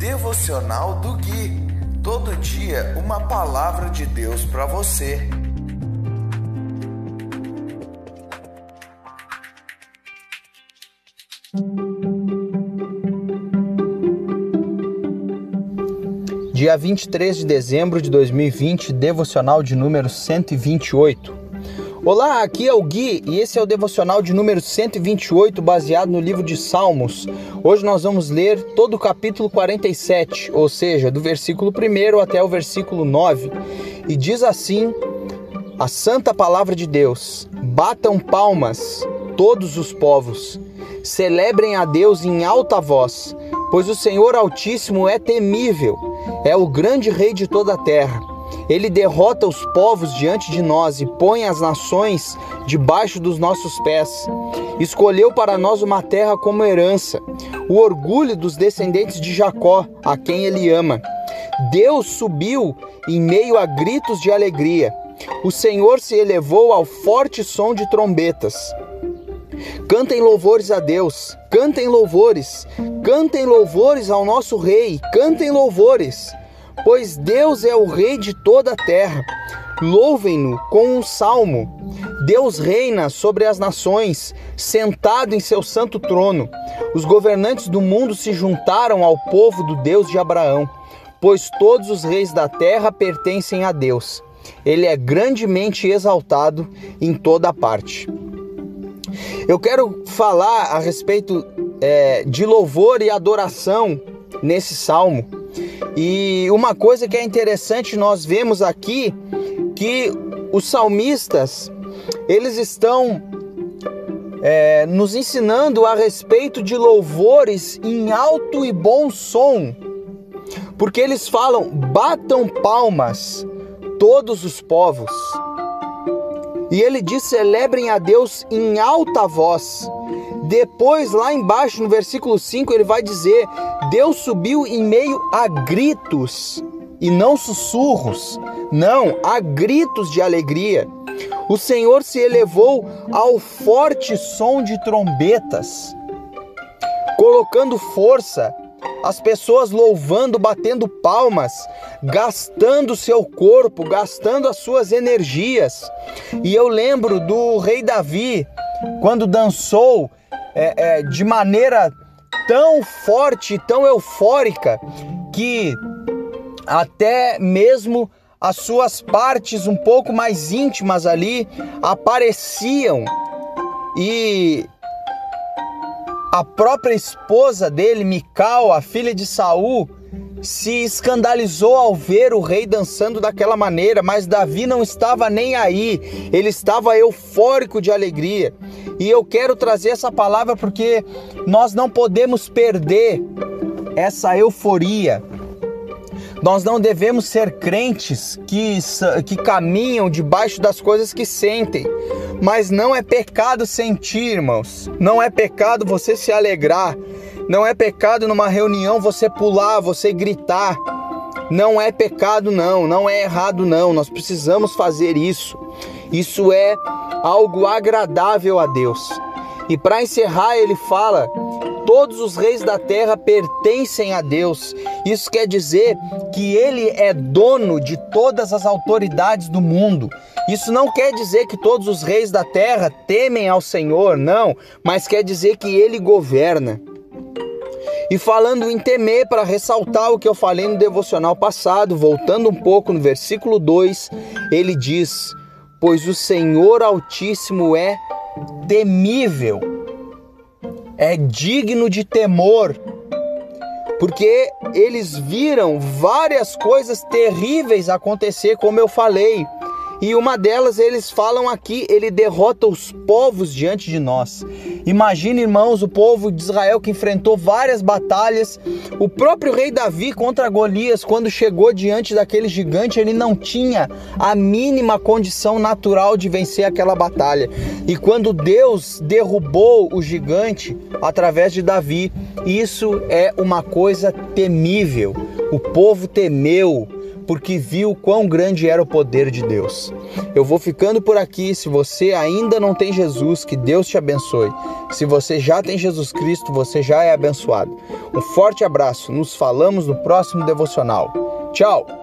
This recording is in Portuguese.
Devocional do Gui. Todo dia uma palavra de Deus para você. Dia 23 de dezembro de 2020, devocional de número 128. Olá, aqui é o Gui e esse é o devocional de número 128, baseado no livro de Salmos. Hoje nós vamos ler todo o capítulo 47, ou seja, do versículo 1 até o versículo 9. E diz assim: A santa palavra de Deus: Batam palmas todos os povos, celebrem a Deus em alta voz, pois o Senhor Altíssimo é temível, é o grande Rei de toda a terra. Ele derrota os povos diante de nós e põe as nações debaixo dos nossos pés. Escolheu para nós uma terra como herança, o orgulho dos descendentes de Jacó, a quem ele ama. Deus subiu em meio a gritos de alegria. O Senhor se elevou ao forte som de trombetas. Cantem louvores a Deus, cantem louvores, cantem louvores ao nosso Rei, cantem louvores pois Deus é o Rei de toda a terra. Louvem-no com um salmo. Deus reina sobre as nações, sentado em seu santo trono. Os governantes do mundo se juntaram ao povo do Deus de Abraão, pois todos os reis da terra pertencem a Deus. Ele é grandemente exaltado em toda parte. Eu quero falar a respeito é, de louvor e adoração nesse salmo. E uma coisa que é interessante nós vemos aqui que os salmistas eles estão é, nos ensinando a respeito de louvores em alto e bom som, porque eles falam: batam palmas todos os povos. E ele diz: celebrem a Deus em alta voz. Depois, lá embaixo, no versículo 5, ele vai dizer: Deus subiu em meio a gritos e não sussurros, não, a gritos de alegria. O Senhor se elevou ao forte som de trombetas, colocando força, as pessoas louvando, batendo palmas, gastando seu corpo, gastando as suas energias. E eu lembro do rei Davi, quando dançou é, é, de maneira tão forte, tão eufórica, que até mesmo as suas partes um pouco mais íntimas ali apareciam. E a própria esposa dele, Mical, a filha de Saul, se escandalizou ao ver o rei dançando daquela maneira, mas Davi não estava nem aí, ele estava eufórico de alegria. E eu quero trazer essa palavra porque nós não podemos perder essa euforia. Nós não devemos ser crentes que, que caminham debaixo das coisas que sentem. Mas não é pecado sentir, irmãos. Não é pecado você se alegrar. Não é pecado numa reunião você pular, você gritar. Não é pecado, não. Não é errado, não. Nós precisamos fazer isso. Isso é algo agradável a Deus. E para encerrar, ele fala: todos os reis da terra pertencem a Deus. Isso quer dizer que ele é dono de todas as autoridades do mundo. Isso não quer dizer que todos os reis da terra temem ao Senhor, não, mas quer dizer que ele governa. E falando em temer, para ressaltar o que eu falei no devocional passado, voltando um pouco no versículo 2, ele diz: Pois o Senhor Altíssimo é temível, é digno de temor, porque eles viram várias coisas terríveis acontecer, como eu falei. E uma delas eles falam aqui, ele derrota os povos diante de nós. Imagine, irmãos, o povo de Israel que enfrentou várias batalhas. O próprio rei Davi contra Golias, quando chegou diante daquele gigante, ele não tinha a mínima condição natural de vencer aquela batalha. E quando Deus derrubou o gigante através de Davi, isso é uma coisa temível. O povo temeu porque viu quão grande era o poder de Deus. Eu vou ficando por aqui. Se você ainda não tem Jesus, que Deus te abençoe. Se você já tem Jesus Cristo, você já é abençoado. Um forte abraço, nos falamos no próximo devocional. Tchau!